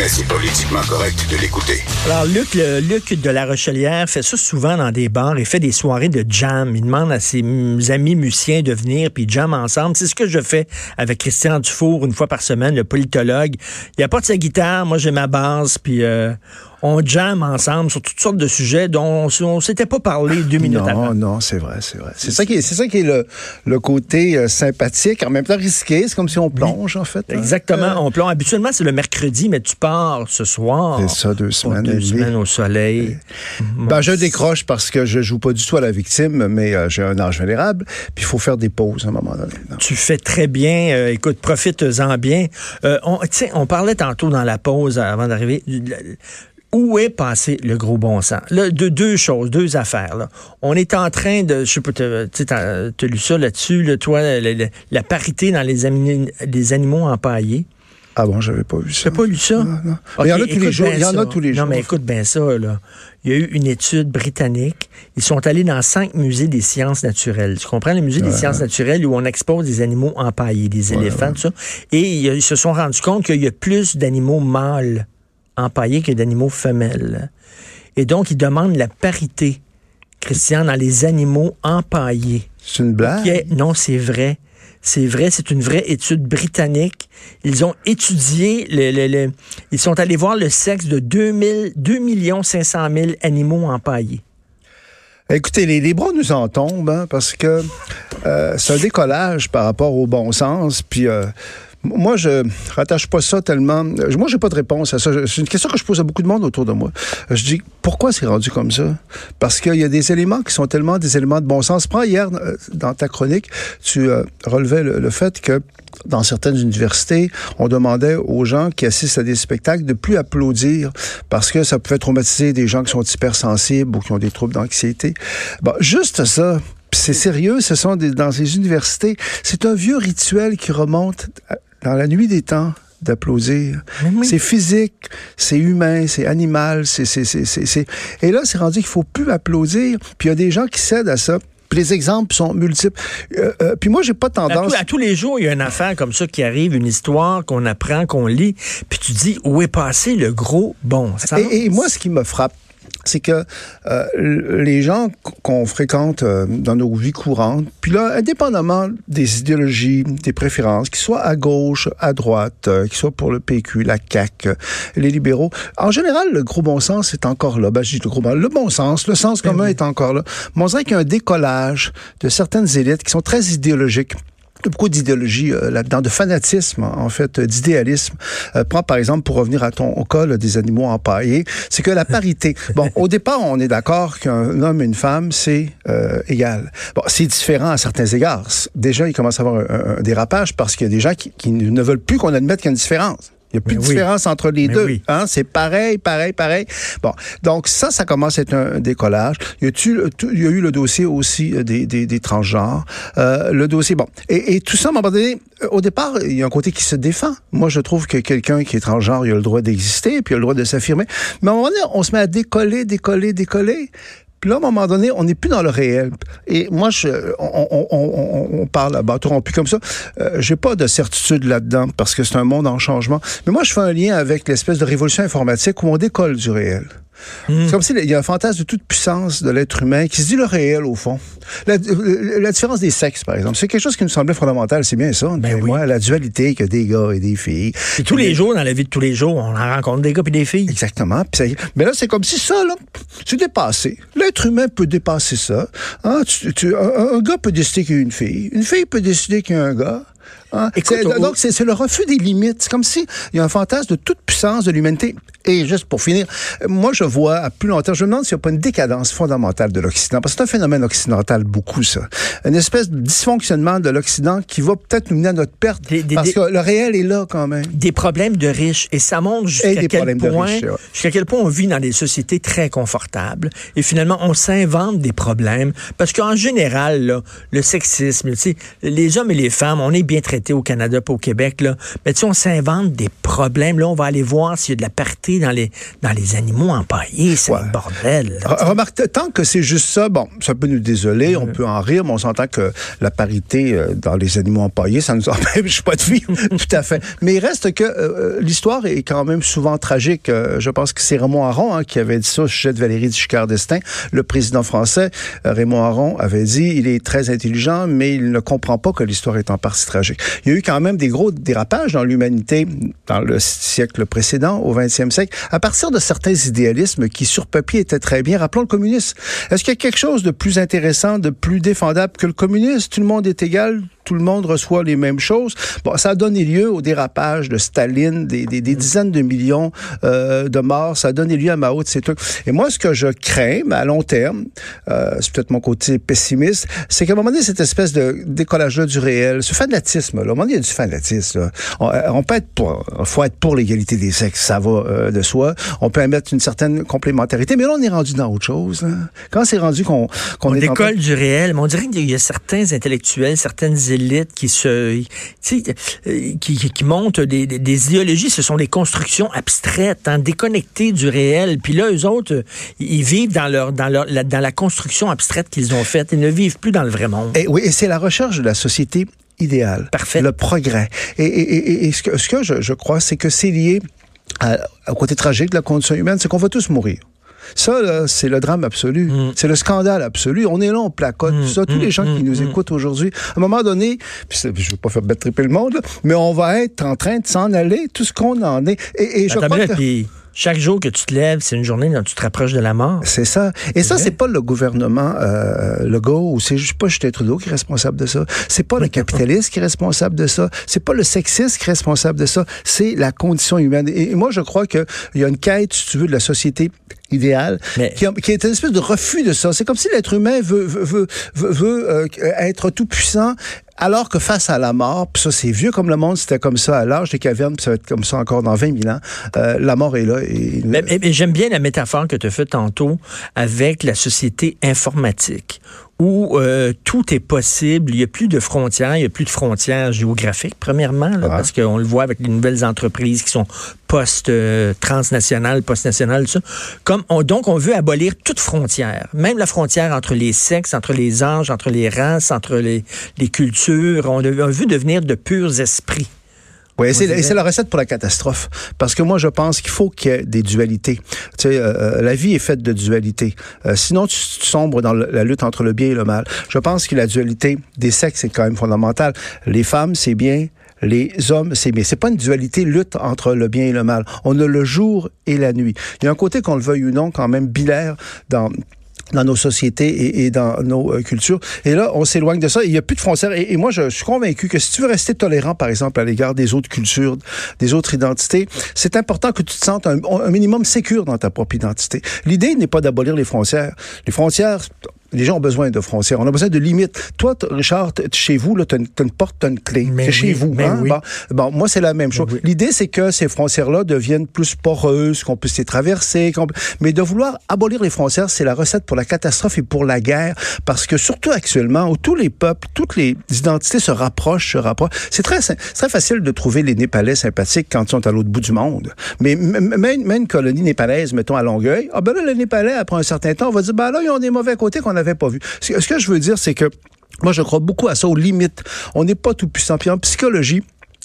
mais c'est politiquement correct de l'écouter. Alors, Luc, Luc de la Rochelière fait ça souvent dans des bars. Il fait des soirées de jam. Il demande à ses amis musiciens de venir puis jam ensemble. C'est ce que je fais avec Christian Dufour une fois par semaine, le politologue. Il apporte sa guitare, moi j'ai ma basse, puis euh, on jamme ensemble sur toutes sortes de sujets dont on, ne s'était pas parlé deux minutes non, avant. Non, c'est vrai, c'est vrai. C'est ça qui est, c'est ça qui est le, le côté euh, sympathique, en même temps risqué. C'est comme si on plonge, en fait. Hein. Exactement, euh, on plonge. Habituellement, c'est le mercredi, mais tu pars ce soir. C'est ça, deux semaines. Deux semaines au soleil. Ben, je décroche parce que je joue pas du tout à la victime, mais euh, j'ai un âge vulnérable, puis il faut faire des pauses à un moment donné. Tu fais très bien. écoute, profites-en bien. on, on parlait tantôt dans la pause avant d'arriver où est passé le gros bon sens? Là, de deux choses, deux affaires. Là. On est en train de, je sais pas, tu as, lu ça là-dessus, là, toi, la, parité dans les, les animaux empaillés. Ah bon, j'avais pas vu ça. T'as pas lu ça? il y en a tous les jours. Il y en a tous les jours. Non, mais écoute bien ça, là. Il y a eu une étude britannique. Ils sont allés dans cinq musées des sciences naturelles. Tu comprends? Le musée des sciences naturelles où on expose des animaux empaillés, des éléphants, tout ça. Et ils se sont rendus compte qu'il y a plus d'animaux mâles empaillés que d'animaux femelles. Et donc, ils demandent la parité, Christian, dans les animaux empaillés. C'est une blague? Non, c'est vrai. C'est vrai, c'est une vraie étude britannique. Ils ont étudié, le, ils sont allés voir le sexe de 2, 2 500 000 animaux empaillés. Écoutez, les, les bras nous en tombent, hein, parce que euh, c'est un décollage par rapport au bon sens, puis... Euh, moi, je rattache pas ça tellement. Moi, j'ai pas de réponse à ça. C'est une question que je pose à beaucoup de monde autour de moi. Je dis pourquoi c'est rendu comme ça? Parce qu'il y a des éléments qui sont tellement des éléments de bon sens. Prends hier euh, dans ta chronique, tu euh, relevais le, fait que dans certaines universités, on demandait aux gens qui assistent à des spectacles de plus applaudir parce que ça pouvait traumatiser des gens qui sont hypersensibles ou qui ont des troubles d'anxiété. Bon, juste ça, c'est sérieux, ce sont des, dans les universités, c'est un vieux rituel qui remonte dans la nuit des temps d'applaudir. C'est physique, c'est humain, c'est animal, c'est c'est et là c'est rendu qu'il faut plus applaudir. Puis il y a des gens qui cèdent à ça. Puis les exemples sont multiples. Euh, euh, puis moi, j'ai pas tendance. À, tous les jours, il y a une affaire comme ça qui arrive, une histoire qu'on apprend, qu'on lit. Puis tu dis où est passé le gros bon et moi, ce qui me frappe, c'est que euh, les gens qu'on fréquente euh, dans nos vies courantes, puis là, indépendamment des idéologies, des préférences, qu'ils soient à gauche, à droite, euh, qu'ils soient pour le PQ, la CAQ, les libéraux, en général, le gros bon sens est encore là. Ben, je dis le gros bon, le bon sens, le sens ben commun est encore là. Mais on dirait qu'il y a un décollage de certaines élites qui sont très idéologiques beaucoup d'idéologie euh, là-dedans, de fanatisme, en fait, d'idéalisme. Euh, prends par exemple, pour revenir à ton cas des animaux empaillés, c'est que la parité. bon, au départ, on est d'accord qu'un homme et une femme, c'est euh, égal. Bon, c'est différent à certains égards. Déjà, il commence à avoir un, dérapage parce qu'il y a des gens qui, qui ne veulent plus qu'on admette qu'il y a une différence. Il n'y a plus de différence entre les deux. Hein? C'est pareil, pareil, pareil. Bon, donc ça, ça commence à être un décollage. Il y a, il y a eu le dossier aussi euh, des, des, des transgenres. Euh, le dossier, bon. Et, et, tout ça, à un moment donné, euh, au départ, il y a un côté qui se défend. Moi, je trouve que quelqu'un qui est transgenre, il a le droit d'exister, puis il a le droit de s'affirmer. Mais à un moment donné, on se met à décoller, décoller, décoller. Puis là, à un moment donné, on n'est plus dans le réel. Et moi, je, on, on, on, on parle à bâton rompu comme ça. Euh, J'ai pas de certitude là-dedans parce que c'est un monde en changement. Mais moi, je fais un lien avec l'espèce de révolution informatique où on décolle du réel. Hmm. C'est comme s'il y a un fantasme de toute puissance de l'être humain qui se dit le réel, au fond. La, différence des sexes, par exemple, c'est quelque chose qui nous semblait fondamental. C'est bien ça. Ben oui. la dualité que des gars et des filles. Et tous les jours, dans la vie de tous les jours, on rencontre des gars et des filles. Exactement. mais là, c'est comme si ça, là, c'est dépassé. L'être humain peut dépasser ça. Hein? un, un, gars peut décider qu'il y a une fille. Une fille peut décider qu'il y a un gars. Hein? donc, c'est le refus des limites. C'est comme s'il y a un fantasme de toute puissance de l'humanité. Et juste pour finir, moi, je vois à plus long terme, je me demande s'il n'y a pas une décadence fondamentale de l'Occident. Parce que c'est un phénomène occidental, beaucoup, ça. Une espèce de dysfonctionnement de l'Occident qui va peut-être nous mener à notre perte. parce que le réel est là, quand même. Des problèmes de riches. Et ça montre jusqu'à quel point, jusqu'à quel point on vit dans des sociétés très confortables. Et finalement, on s'invente des problèmes. Parce qu'en général, là, le sexisme, les hommes et les femmes, on est bien traités au Canada pas au Québec. Là. Mais tu sais, on s'invente des problèmes. Là, on va aller voir s'il y a de la parité dans les, dans les animaux empaillés. C'est un bordel. remarque, tant que c'est juste ça, bon, ça peut nous désoler, on peut en rire, mais on s'entend que la parité euh, dans les animaux empaillés, ça nous empêche pas de vivre, tout à fait. Mais il reste que euh, l'histoire est quand même souvent tragique. je pense que c'est Raymond Aron hein, qui avait dit ça au sujet de Valérie Giscard d'Estaing, le président français. Raymond Aron avait dit, il est très intelligent, mais il ne comprend pas que l'histoire est en partie tragique. Il y a eu quand même des gros dérapages dans l'humanité dans le siècle précédent, au 20e siècle, à partir de certains idéalismes qui, sur papier, étaient très bien. Rappelons le communisme. Est-ce qu'il y a quelque chose de plus intéressant, de plus défendable que le communisme? Tout le monde est égal, tout le monde reçoit les mêmes choses. Bon, ça a donné lieu au dérapage de Staline, des, des, des dizaines de millions euh, de morts. Ça a donné lieu à Mao ces trucs. Et moi, ce que je crains, à long terme, euh, c'est peut-être mon côté pessimiste, c'est qu'à un moment donné, cette espèce de décollage-là du réel, ce fanatisme, là, à un moment donné, il y a du fanatisme. On, euh, on, peut être pour, faut être pour l'égalité des sexes, ça va euh, de soi. On peut mettre une certaine complémentarité, mais là, on est rendu dans autre chose. Là. Quand c'est rendu qu'on qu'on on décolle du réel, mais on dirait qu'il y a certains intellectuels, certaines élites qui se, euh, qui, qui, montent des, des, idéologies. Ce sont des constructions abstraites, hein, déconnectées du réel. Puis là, eux autres, ils vivent dans leur, dans leur, la, dans la construction abstraite qu'ils ont faite. Ils ne vivent plus dans le vrai monde. Et oui, et c'est la recherche de la société idéale. Parfait. Le progrès. Et, et, et ce que, ce que je, je crois, c'est que c'est lié à, au côté tragique de la condition humaine, c'est qu'on va tous mourir. Ça, c'est le drame absolu. Mm. C'est le scandale absolu. On est là, on placote, mm. ça. Tous les gens qui mm. nous écoutent aujourd'hui, à un moment donné, je ne veux pas faire battre triper le monde, mais on va être en train de s'en aller, tout ce qu'on en est. Et, et je crois que... Chaque jour que tu te lèves, c'est une journée dont tu te rapproches de la mort. C'est ça. Et ça, c'est pas le gouvernement euh, Legault ou c'est pas Justin Trudeau qui est responsable de ça. C'est pas le capitaliste qui est responsable de ça. C'est pas le sexiste qui est responsable de ça. C'est la condition humaine. Et moi, je crois qu'il y a une quête, si tu veux, de la société idéale, qui, qui, est une espèce de refus de ça. C'est comme si l'être humain veut, veut, veut, veut euh, être tout puissant alors que face à la mort, puis ça c'est vieux comme le monde, c'était comme ça à l'âge des cavernes, puis ça va être comme ça encore dans 20 000 ans, euh, la mort est là. Et... Mais, mais j'aime bien la métaphore que tu as faite tantôt avec la société informatique, où euh, tout est possible. Il n'y a plus de frontières, il n'y a plus de frontières géographiques, premièrement, là, parce qu'on le voit avec les nouvelles entreprises qui sont post-transnationales, post-nationales, tout ça. Comme on, donc, on veut abolir toute frontière, même la frontière entre les sexes, entre les âges, entre les races, entre les, les cultures. On, on veut devenir de purs esprits. Oui, c'est la recette pour la catastrophe. Parce que moi, je pense qu'il faut qu'il y ait des dualités. Tu sais, euh, euh, la vie est faite de dualités. Euh, sinon, tu, sombres dans la lutte entre le bien et le mal. Je pense que la dualité des sexes est quand même fondamentale. Les femmes, c'est bien. Les hommes, c'est bien. C'est pas une dualité lutte entre le bien et le mal. On a le jour et la nuit. Il y a un côté, qu'on le veuille ou non, quand même bilaire dans dans nos sociétés et, dans nos euh, cultures. Et là, on s'éloigne de ça. Il n'y a plus de frontières. Et, moi, je suis convaincu que si tu veux rester tolérant, par exemple, à l'égard des autres cultures, des autres identités, c'est important que tu te sentes un, minimum sécure dans ta propre identité. L'idée n'est pas d'abolir les frontières. Les frontières, les gens ont besoin de frontières. On a besoin de limites. Toi, Richard, chez vous, tu as, une porte, tu une clé. C'est chez vous. Hein? Bon, moi, c'est la même chose. L'idée, c'est que ces frontières-là deviennent plus poreuses, qu'on puisse les traverser. Mais de vouloir abolir les frontières, c'est la recette pour la catastrophe et pour la guerre. Parce que surtout actuellement, où tous les peuples, toutes les identités se rapprochent, se rapprochent, c'est très, très facile de trouver les Népalais sympathiques quand ils sont à l'autre bout du monde. Mais même, une colonie népalaise, mettons, à Longueuil, ah ben là, les Népalais, après un certain temps, on va dire, ben là, ils ont des mauvais côtés qu'on pas vu. Ce que je veux dire, c'est que moi, je crois beaucoup à ça, aux limites. On n'est pas tout puissant. Puis en psychologie,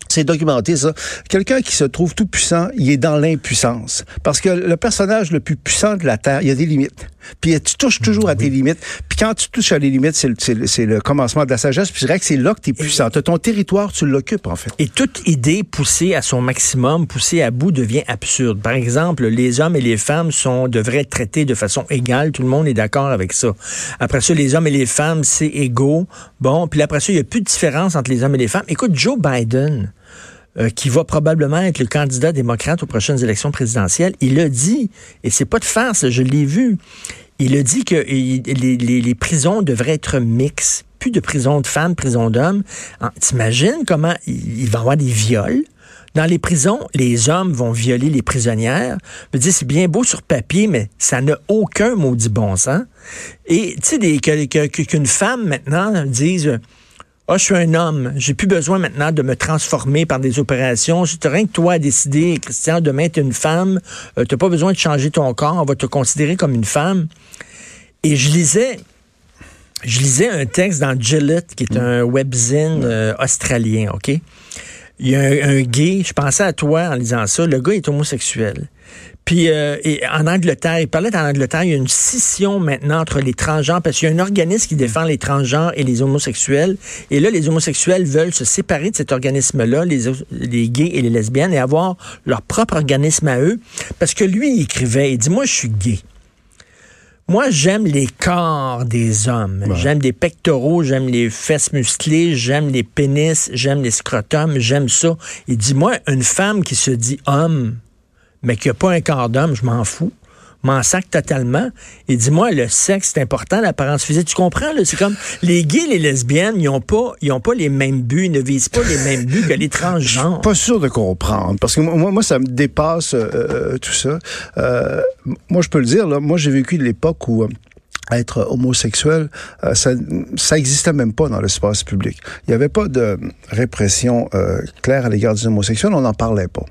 c'est documenté ça. Quelqu'un qui se trouve tout puissant, il est dans l'impuissance. Parce que le personnage le plus puissant de la Terre, il y a des limites. Puis tu touches toujours à tes limites. Puis quand tu touches à les limites, c'est le, le, commencement de la sagesse. Puis je dirais que c'est là que tu es puissant. As ton territoire, tu l'occupes, en fait. Et toute idée poussée à son maximum, poussée à bout, devient absurde. Par exemple, les hommes et les femmes sont devraient être traités de façon égale. Tout le monde est d'accord avec ça. Après ça, les hommes et les femmes, c'est égaux. Bon, puis après ça, il n'y a plus de différence entre les hommes et les femmes. Écoute, Joe Biden, euh, qui va probablement être le candidat démocrate aux prochaines élections présidentielles, il a dit, et c'est pas de farce, je l'ai vu, il a dit que les, prisons devraient être mixtes. Plus de prisons de femmes, prisons d'hommes. T'imagines comment il, va y avoir des viols? Dans les prisons, les hommes vont violer les prisonnières. Je dis, c'est bien beau sur papier, mais ça n'a aucun maudit bon sens. Et tu sais, qu'une femme maintenant dise ah, je suis un homme, j'ai plus besoin maintenant de me transformer par des opérations. C'est rien que toi à décider, Christian, demain tu es une femme, euh, tu n'as pas besoin de changer ton corps, on va te considérer comme une femme. Et je lisais, je lisais un texte dans Gillette, qui est un webzine euh, australien, OK? Il y a un, gay, je pensais à toi en lisant ça, le gars est homosexuel. Puis euh, en Angleterre, il parlait en Angleterre, il y a une scission maintenant entre les transgenres, parce qu'il y a un organisme qui défend les transgenres et les homosexuels. Et là, les homosexuels veulent se séparer de cet organisme-là, les, les gays et les lesbiennes, et avoir leur propre organisme à eux. Parce que lui, il écrivait, il dit, moi, je suis gay. Moi, j'aime les corps des hommes. J'aime des pectoraux, j'aime les fesses musclées, j'aime les pénis, j'aime les scrotums, j'aime ça. Il dit, moi, une femme qui se dit homme, mais qui n'a pas un corps d'homme, je m'en fous m'en sac totalement. Et dis-moi, le sexe, c'est important, l'apparence physique. Tu comprends? C'est comme les gays, les lesbiennes, ils n'ont pas, ont pas les mêmes buts, ils ne visent pas les mêmes buts que les transgenres. Pas sûr de comprendre. Parce que moi, moi ça me dépasse euh, euh, tout ça. Euh, moi, je peux le dire, là, moi, j'ai vécu l'époque où être homosexuel, ça, ça existait même pas dans l'espace public. Il n'y avait pas de répression claire à l'égard des homosexuels, on n'en parlait pas.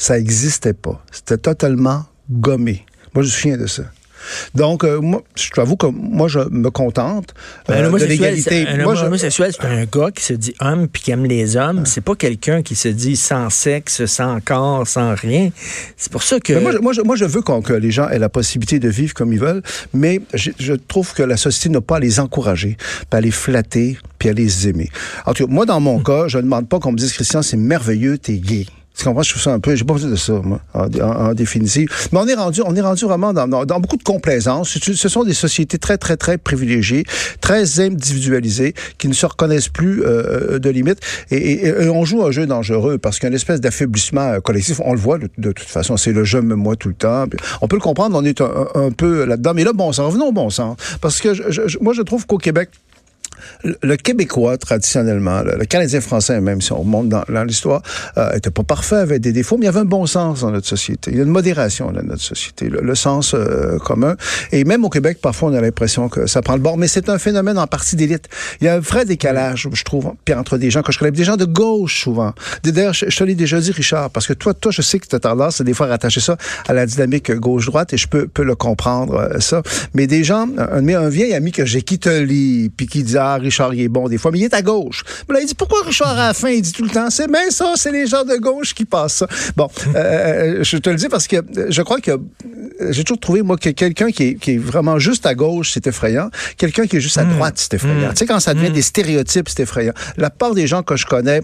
Ça existait pas. C'était totalement gommé. Moi, je me souviens de ça. Donc, euh, moi, je t'avoue que moi, je me contente ben, euh, de l'égalité. Un homosexuel, c'est un gars qui se dit homme puis qui aime les hommes. C'est pas quelqu'un qui se dit sans sexe, sans corps, sans rien. C'est pour ça que... moi, je, moi, je, veux que les gens aient la possibilité de vivre comme ils veulent, mais je, je trouve que la société n'a pas à les encourager, pas à les flatter, puis à les aimer. En tout cas, moi, dans mon cas, je ne demande pas qu'on me dise, Christian, c'est merveilleux, t'es gay. Tu comprends? Je trouve ça un peu. J'ai pas besoin de ça, moi, en, définitive. Mais on est rendu, on est rendu vraiment dans, dans, beaucoup de complaisance. Ce sont des sociétés très, très, très privilégiées, très individualisées, qui ne se reconnaissent plus euh, de limites. Et, on joue un jeu dangereux parce qu'il y a une espèce d'affaiblissement euh, collectif. On le voit de, toute façon. C'est le jeu moi tout le temps. On peut le comprendre. On est un, peu là-dedans. Mais là, bon sens. Revenons au bon sens. Parce que moi, je trouve qu'au Québec, le Québécois, traditionnellement, le, Canadien français, même si on remonte dans, l'histoire, euh, était pas parfait, avait des défauts, mais il y avait un bon sens dans notre société. Il y a une modération dans notre société, le, sens euh, commun. Et même au Québec, parfois, on a l'impression que ça prend le bord, mais c'est un phénomène en partie d'élite. Il y a un vrai décalage, je trouve, puis entre des gens que je connais, des gens de gauche, souvent. D'ailleurs, je, te l'ai déjà dit, Richard, parce que toi, toi, je sais que tu as tendance, des fois, à rattacher ça à la dynamique gauche-droite, et je peux, peux le comprendre, euh, ça. Mais des gens, un, un vieil ami que j'ai qui te lit, puis qui dit, ah, Richard, il est bon des fois, mais il est à gauche. Mais là, il dit, pourquoi Richard à la fin, il dit tout le temps, c'est bien ça, c'est les gens de gauche qui passent ça. Bon, euh, euh, je te le dis parce que je crois que j'ai toujours trouvé, moi, que quelqu'un qui est, vraiment juste à gauche, c'est effrayant. Quelqu'un qui est juste à hmm. droite, c'est effrayant. Hmm. Tu sais, quand ça devient hmm. des stéréotypes, c'est effrayant. La part des gens que je connais,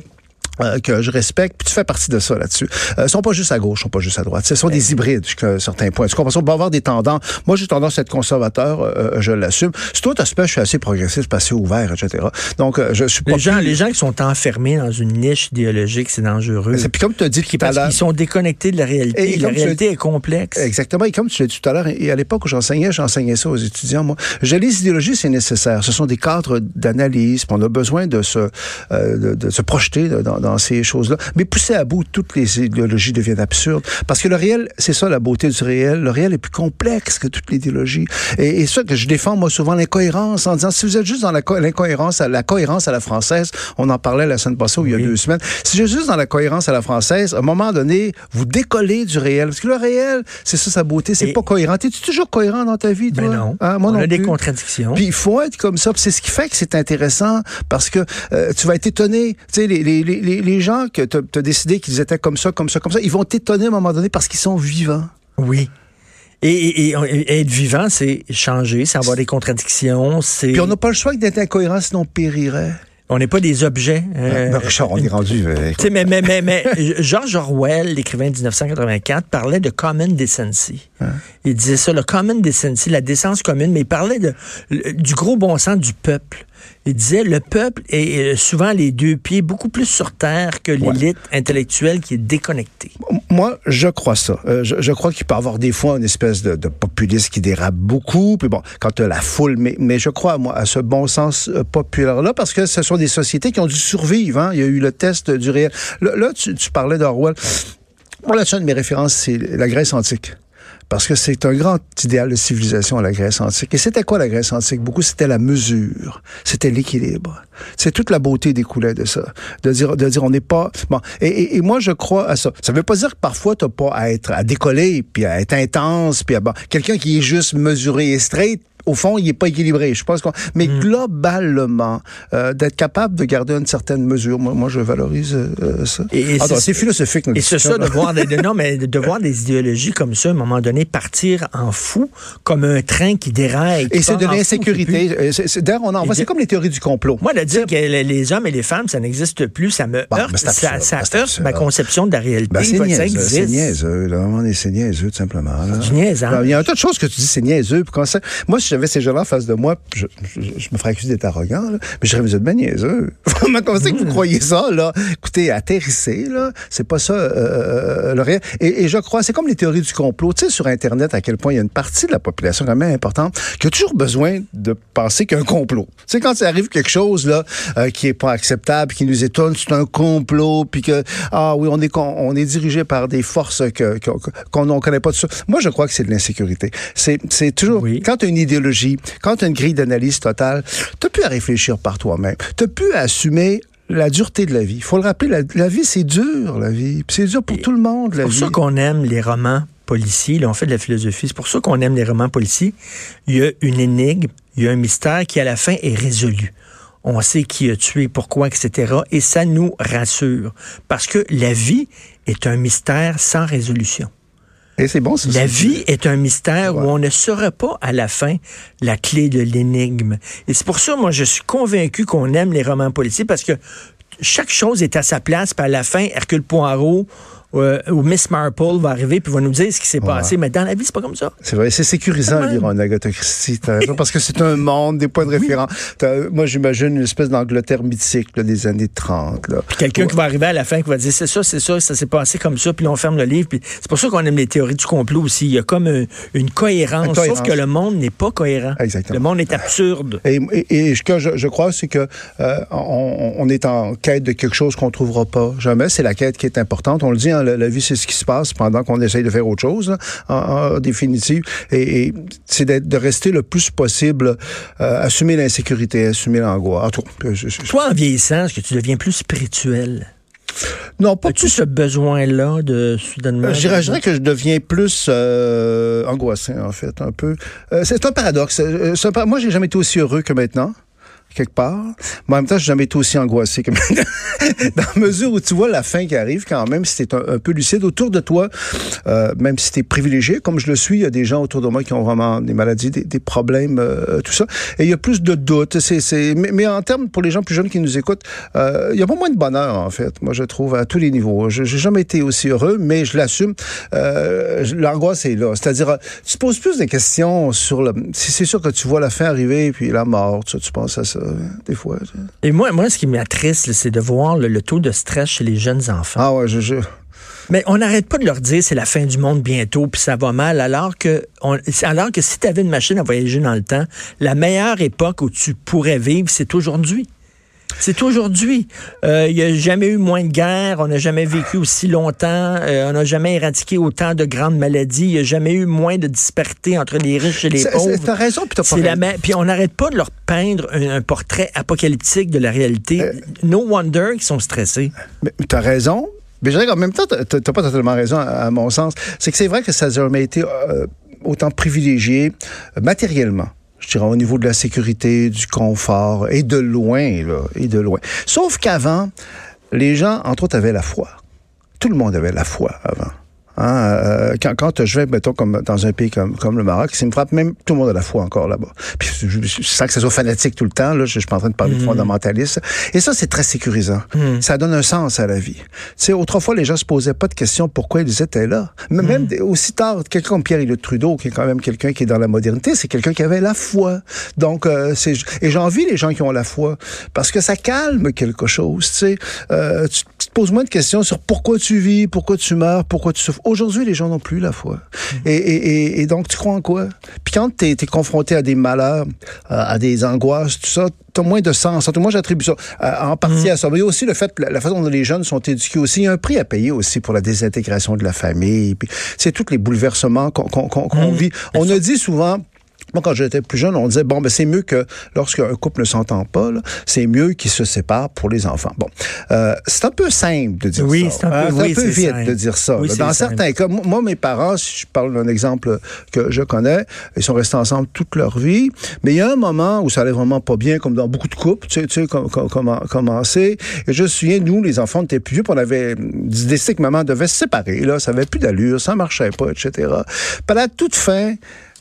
euh, que je respecte, puis tu fais partie de ça là-dessus. Euh, sont pas juste à gauche, sont pas juste à droite. Ce sont des hybrides jusqu'à certains points. Tu comprends? On va avoir des tendances. Moi, j'ai tendance à être conservateur, euh, euh, je l'assume. C'est tout aspect, je suis assez progressiste, assez ouvert, etc. Donc, je suis pas... Les gens, les gens qui sont enfermés dans une niche idéologique, c'est dangereux. C'est puis comme tu as dit, qui parce qu'ils sont déconnectés de la réalité. Et la réalité est complexe. Exactement. Et comme tu l'as dit tout à l'heure, et à l'époque où j'enseignais, j'enseignais ça aux étudiants, moi. Je les idéologies, c'est nécessaire. Ce sont des cadres d'analyse. On a besoin de se, de, de, se projeter dans, dans ces choses-là. Mais pousser à bout, toutes les idéologies deviennent absurdes. Parce que le réel, c'est ça la beauté du réel. Le réel est plus complexe que toute l'idéologie. Et, et ça que je défends, moi, souvent, l'incohérence, en disant, si vous êtes juste dans l'incohérence, la, cohérence à la française, on en parlait la semaine passée ou il y a deux semaines, si vous êtes juste dans la cohérence à la française, à un moment donné, vous décollez du réel. Parce que le réel, c'est ça sa beauté, c'est pas cohérent. Es-tu toujours cohérent dans ta vie, toi? Ben non. Hein? Moi on a des contradictions. Puis il faut être comme ça. c'est ce qui fait que c'est intéressant parce que euh, tu vas être étonné. Tu sais, les, les, les, les gens que tu as, décidé qu'ils étaient comme ça, comme ça, comme ça, ils vont t'étonner à un moment donné parce qu'ils sont vivants. Oui. Et, être vivant, c'est changer, c'est avoir des contradictions. c'est... Puis on n'a pas le choix d'être incohérent, sinon on périrait. On n'est pas des objets. Euh, ben, Richard, on est rendu. Euh, mais, mais, mais, mais George Orwell, l'écrivain de 1984, parlait de common decency. Hein? Il disait ça, le common decency, la décence commune, mais il parlait de, du gros bon sens du peuple. Il disait le peuple est souvent les deux pieds beaucoup plus sur terre que l'élite intellectuelle qui est déconnectée. Moi, je crois ça. Euh, je, crois qu'il peut y avoir des fois une espèce de, de populisme qui dérape beaucoup. Puis bon, quand tu as la foule, mais, mais je crois moi à ce bon sens euh, populaire-là parce que ce sont des sociétés qui ont dû survivre. Hein. Il y a eu le test du réel. Là, tu, tu parlais d'Orwell. Moi, là-dessus, une de mes références, c'est la Grèce antique. Parce que c'est un grand idéal de civilisation, la Grèce antique. Et c'était quoi la Grèce antique? Beaucoup, c'était la mesure, c'était l'équilibre. C'est toute la beauté découlait de ça. De dire, de dire on n'est pas... Bon, et, et, moi, je crois à ça. Ça veut pas dire que parfois, t'as pas à être, à décoller, puis à être intense, puis à... Bon, quelqu'un qui est juste mesuré et straight, au fond, il est pas équilibré. Je pense qu'on, mais mm. globalement, euh, d'être capable de garder une certaine mesure, moi, moi je valorise euh, ça. Et, c'est philosophique. Et c'est ça de voir des, non, mais de voir des idéologies comme ça, à un moment donné, partir en fou, comme un train qui déraille. et c'est de l'insécurité. Euh, d'ailleurs, on en voit. C'est comme les théories du complot. Moi, de dire que les hommes et les femmes, ça n'existe plus, ça me heurte. Ça, ça heurte ma conception de la réalité. Ben, c'est niaiseux. C'est niaiseux. Là. C'est niaiseux, tout simplement. C'est niaiseux. Il y a un tas de choses que tu dis, c'est niaiseux. Moi, j'avais ces gens-là en face de moi, je, me ferais accuser d'être arrogant, mais je serais vous êtes bien niaiseux. Comment que vous hmm. croyez ça, là? Écoutez, atterrissez, là. C'est pas ça, euh, euh, le réel. Et, je crois, c'est comme les théories du complot. Tu sais, sur Internet, à quel point il y a une partie de la population quand même importante qui a toujours besoin de penser qu'il y a un complot. Tu sais, quand ça arrive quelque chose, là, euh, qui est pas acceptable, qui nous étonne, c'est un complot, puis que, ah oui, on est, on, est dirigé par des forces qu'on ne connaît pas de ça. Moi, je crois que c'est de l'insécurité. C'est toujours, quand tu as une idéologie, quand tu as une grille d'analyse totale, tu plus à réfléchir par toi-même. Tu plus à assumer la dureté de la vie. Il faut le rappeler, la, vie, c'est dur, la vie. C'est dur pour tout le monde, la vie. C'est pour ça qu'on aime les romans policiers. Là, on fait de la philosophie. C'est pour ça qu'on aime les romans policiers. Il y a une énigme, il y a un mystère qui, à la fin, est résolu. On sait qui a tué, pourquoi, etc. Et ça nous rassure. Parce que la vie est un mystère sans résolution. Et c'est bon, La vie est un mystère où on ne saura pas à la fin la clé de l'énigme. Et c'est pour ça, moi, je suis convaincu qu'on aime les romans policiers parce que chaque chose est à sa place, puis à la fin, Hercule Poirot où, Miss Marple va arriver puis va nous dire ce qui s'est passé. Mais dans la vie, c'est pas comme ça. C'est vrai, c'est sécurisant de lire un Agatha Christie, parce que c'est un monde, des points de référence. Moi, j'imagine une espèce d'Angleterre mythique des années 30. Puis quelqu'un qui va arriver à la fin qui va dire c'est ça, c'est ça, ça s'est passé comme ça, puis on ferme le livre. Puis c'est pour ça qu'on aime les théories du complot aussi. Il y a comme une, cohérence, sauf que le monde n'est pas cohérent. Exactement. Le monde est absurde. Et, et, ce que je, crois, c'est que euh, on, est en quête de quelque chose qu'on trouvera pas jamais. C'est la quête qui est importante. On le dit, hein, la, vie, c'est ce qui se passe pendant qu'on essaye de faire autre chose, en, définitive. Et, c'est de rester le plus possible, euh, assumer l'insécurité, assumer l'angoisse. Toi, en vieillissant, est-ce que tu deviens plus spirituel? Non, pas As-tu ce besoin-là de soudainement? Je dirais, que je deviens plus euh, angoissé, en fait, un peu. Euh, c'est un paradoxe. moi, j'ai jamais été aussi heureux que maintenant quelque part. Mais en même temps, je n'ai jamais été aussi angoissé que Dans la mesure où tu vois la fin qui arrive quand même, si tu es un, peu lucide autour de toi, euh, même si tu es privilégié, comme je le suis, il y a des gens autour de moi qui ont vraiment des maladies, des, problèmes, euh, tout ça. Et il y a plus de doutes. C'est, mais, mais, en termes, pour les gens plus jeunes qui nous écoutent, euh, il y a pas moins de bonheur, en fait. Moi, je trouve, à tous les niveaux. Je n'ai jamais été aussi heureux, mais je l'assume. Euh, l'angoisse est là. C'est-à-dire, tu te poses plus de questions sur le... C'est sûr que tu vois la fin arriver, puis la mort, tu penses à ça des fois. Et moi, moi ce qui m'attriste, c'est de voir le, taux de stress chez les jeunes enfants. Ah ouais, je... Mais on n'arrête pas de leur dire c'est la fin du monde bientôt, puis ça va mal, alors que, alors que si tu avais une machine à voyager dans le temps, la meilleure époque où tu pourrais vivre, c'est aujourd'hui. C'est aujourd'hui. Euh, il n'y a jamais eu moins de guerres, on n'a jamais vécu aussi longtemps, euh, on n'a jamais éradiqué autant de grandes maladies, il n'y a jamais eu moins de disparité entre les riches et les pauvres. T'as raison, puis t'as pas Puis on n'arrête pas de leur peindre un, portrait apocalyptique de la réalité. Euh, no wonder qu'ils sont stressés. Mais t'as raison, mais je dirais qu'en même temps, t'as pas totalement raison, à, mon sens. C'est que c'est vrai que ça n'a jamais été autant privilégié matériellement je dirais, au niveau de la sécurité, du confort, et de loin, là, et de loin. Sauf qu'avant, les gens, entre autres, avaient la foi. Tout le monde avait la foi avant. Hein, euh, quand, quand je vais, mettons, comme dans un pays comme, comme le Maroc, ça me frappe même tout le monde a la foi encore là-bas. Puis je, je, sens que ça soit fanatique tout le temps. Là, je, je suis pas en train de parler de mm. fondamentaliste. Et ça, c'est très sécurisant. Mm. Ça donne un sens à la vie. Tu sais, autrefois, les gens se posaient pas de questions pourquoi ils étaient là. Mais mm. même aussi tard, quelqu'un comme Pierre le Trudeau, qui est quand même quelqu'un qui est dans la modernité, c'est quelqu'un qui avait la foi. Donc, euh, c'est et j'envie les gens qui ont la foi parce que ça calme quelque chose. Tu sais, euh, tu, poses moins de questions sur pourquoi tu vis, pourquoi tu meurs, pourquoi tu souffres. Aujourd'hui, les gens n'ont plus la foi. Mm. Et, et, et, donc, tu crois en quoi? Puis quand tu es, confronté à des malheurs, à des angoisses, tout ça, tu as moins de sens. Moi, j'attribue ça euh, en partie mm. à ça. Mais il y a aussi le fait, la, façon dont les jeunes sont éduqués aussi. Il y a un prix à payer aussi pour la désintégration de la famille. C'est tous les bouleversements qu'on mm. vit. On a dit souvent, moi, quand j'étais plus jeune, on disait, bon, ben, c'est mieux que lorsqu'un couple ne s'entend pas, c'est mieux qu'ils se séparent pour les enfants. Bon, euh, c'est un peu simple de dire oui, ça. C'est un peu, oui, un peu vite de dire ça. Dans certains cas, moi, mes parents, si je parle d'un exemple que je connais, ils sont restés ensemble toute leur vie, mais il y a un moment où ça allait vraiment pas bien, comme dans beaucoup de couples, tu sais, tu sais comment commencer. Et je me souviens, nous, les enfants, on était plus vieux, on avait décidé que maman devait se séparer, là, ça avait plus d'allure, ça marchait pas, etc. Puis à la toute fin,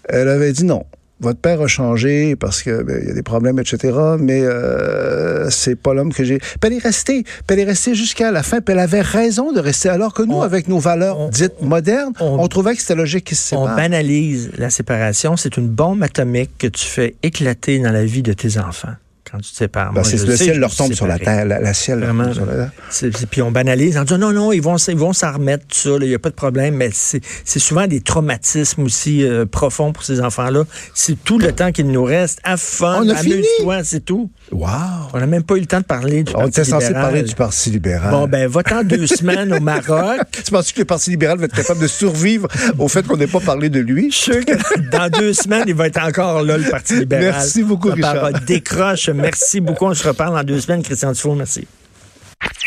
elle avait dit non votre père a changé parce que ben, il y a des problèmes, etc. Mais euh, c'est pas l'homme que j'ai. Puis elle est restée. Puis elle est restée jusqu'à la fin. Puis elle avait raison de rester. Alors que nous, avec nos valeurs dites modernes, on, trouvait que c'était logique qu'ils se séparent. On banalise la séparation. C'est une bombe atomique que tu fais éclater dans la vie de tes enfants quand tu te sépares. Ben, c'est le ciel leur tombe sur la terre, la, ciel Vraiment, sur la terre. Puis on banalise en disant non, non, ils vont ils vont s'en remettre, tout ça, il n'y a pas de problème, mais c'est souvent des traumatismes aussi euh, profonds pour ces enfants-là. C'est tout le temps qu'il nous reste. À fond, amuse-toi, c'est tout. Wow! On n'a même pas eu le temps de parler du Parti libéral. On était censé parler du Parti libéral. Bon, ben, va-t'en deux semaines au Maroc. tu penses que le Parti libéral va être capable de survivre au fait qu'on n'ait pas parlé de lui? Je suis sûr que dans deux semaines, il va être encore là, le Parti libéral. Merci beaucoup, Richard. Décroche. Merci beaucoup. On se reparle dans deux semaines. Christian Dufault, merci.